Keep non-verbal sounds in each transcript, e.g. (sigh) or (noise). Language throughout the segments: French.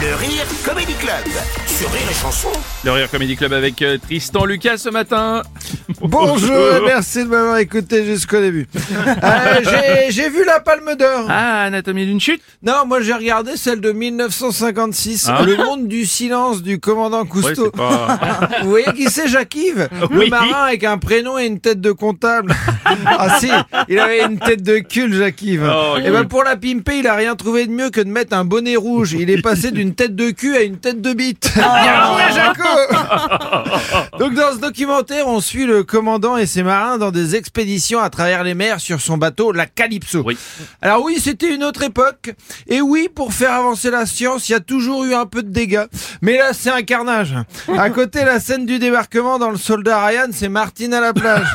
Le Rire Comedy Club sur Rire et Chanson. Le Rire Comedy Club avec euh, Tristan Lucas ce matin. (laughs) Bonjour et merci de m'avoir écouté jusqu'au début. (laughs) Euh, j'ai- vu la Palme d'Or. Ah, Anatomie d'une chute? Non, moi j'ai regardé celle de 1956, Ah. Le monde du silence du commandant Cousteau. pas... (laughs) Vous voyez qui c'est Jacques-Yves Le Oui. marin avec un prénom et une tête de comptable. ah si, il avait une tête de cul Jacques-Yves. Oh, et ben pour la pimper, il a rien trouvé de mieux que de mettre un bonnet rouge. Il est passé d'une tête de cul à une tête de bite. (laughs) Bien joué Jaco (laughs) Donc dans ce documentaire, on suit le commandant et ses marins dans des expéditions à travers les mers sur son bateau, la Calypso. Oui. Alors oui, c'était une autre époque. Et oui, pour faire avancer la science, il y a toujours eu un peu de dégâts. Mais là, c'est un carnage. À (laughs) côté, la scène du débarquement dans le soldat Ryan, c'est Martine à la plage.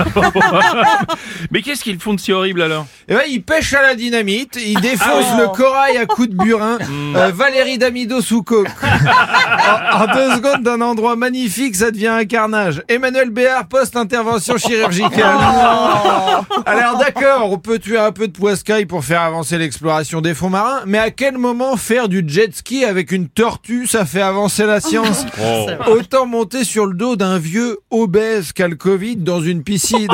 Mais qu'est-ce qu'ils font de si horrible alors? Et ouais, il pêche à la dynamite, il défonce le corail à coups de burin. Euh, Valérie Damido sous coke. en, en deux secondes, d'un endroit magnifique, ça devient un carnage. Emmanuel Béard, post-intervention chirurgicale. (laughs) (laughs) Alors d'accord, on peut tuer un peu de poiscaille pour faire avancer l'exploration des fonds marins, mais à quel moment faire du jet ski avec une tortue, ça fait avancer la science (laughs) Oh. Autant monter sur le dos d'un vieux obèse qu'a le Covid dans une piscine.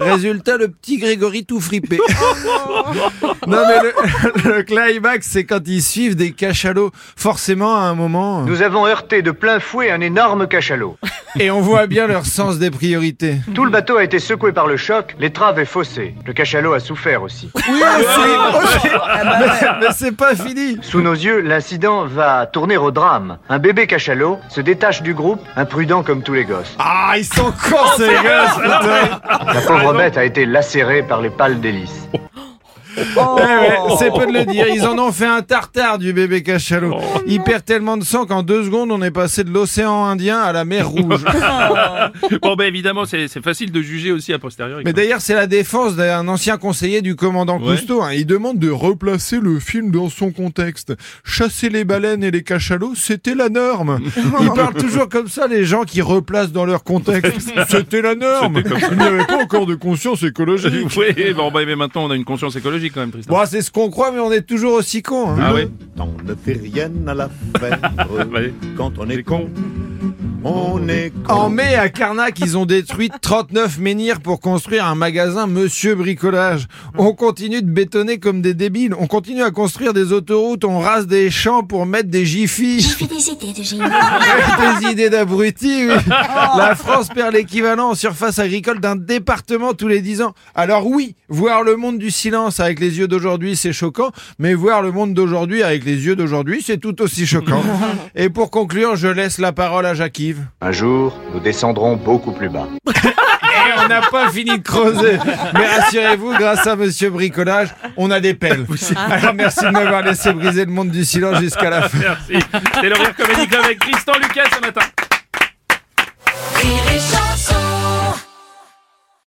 Résultat, le petit Grégory tout fripé. (laughs) non mais le, (laughs) le climax, c'est quand ils suivent des cachalots. Forcément, à un moment, Nous avons heurté de plein fouet un énorme cachalot. (laughs) et on voit bien leur sens des priorités. Tout le bateau a été secoué par le choc, l'étrave est faussée. Le cachalot a souffert aussi. Oui, aussi, aussi. Mais, mais c'est pas fini. Sous nos yeux, l'incident va tourner au drame. Un bébé cachalot se détache du groupe, imprudent comme tous les gosses. Ah, ils sont cons ces gosses, putain. La pauvre bête a été lacérée par les pales d'hélice. Ouais, c'est peu de le dire. Ils en ont fait un tartare du bébé cachalot. Il perd tellement de sang qu'en deux secondes, on est passé de l'océan Indien à la mer Rouge. (laughs) Bon, ben évidemment, c'est facile de juger aussi a posteriori. Mais d'ailleurs, c'est la défense d'un ancien conseiller du commandant Ouais. Cousteau. hein. Il demande de replacer le film dans son contexte. Chasser les baleines et les cachalots, c'était la norme. (laughs) Ils parlent toujours comme ça, les gens qui replacent dans leur contexte. (laughs) C'était la norme. Il n'y avait pas encore de conscience écologique. Oui, bon, ben, mais maintenant on a une conscience écologique quand même, Tristan. Bon, c'est ce qu'on croit, mais on est toujours aussi cons. hein. Ah oui On ne fait rien à la (laughs) Ouais. quand on est con. On est con. En mai, à Carnac, ils ont détruit (laughs) 39 menhirs pour construire un magasin Monsieur Bricolage. On continue de bétonner comme des débiles. On continue à construire des autoroutes. On rase des champs pour mettre des jiffis. J'ai des idées de génie. (laughs) des idées d'abrutis, oui. La France perd l'équivalent en surface agricole d'un département tous les 10 ans. Alors oui, voir le monde du silence avec les yeux d'aujourd'hui, c'est choquant, mais voir le monde d'aujourd'hui avec les yeux d'aujourd'hui, c'est tout aussi choquant. (laughs) Et pour conclure, je laisse la parole à Jacques-Yves. Un jour, nous descendrons beaucoup plus bas. (laughs) Et on n'a pas fini de creuser. Mais rassurez-vous, grâce à Monsieur Bricolage, on a des pelles. Alors merci de m'avoir laissé briser le monde du silence jusqu'à la fin. Merci. C'est le Rire Club avec Tristan Lucas ce matin.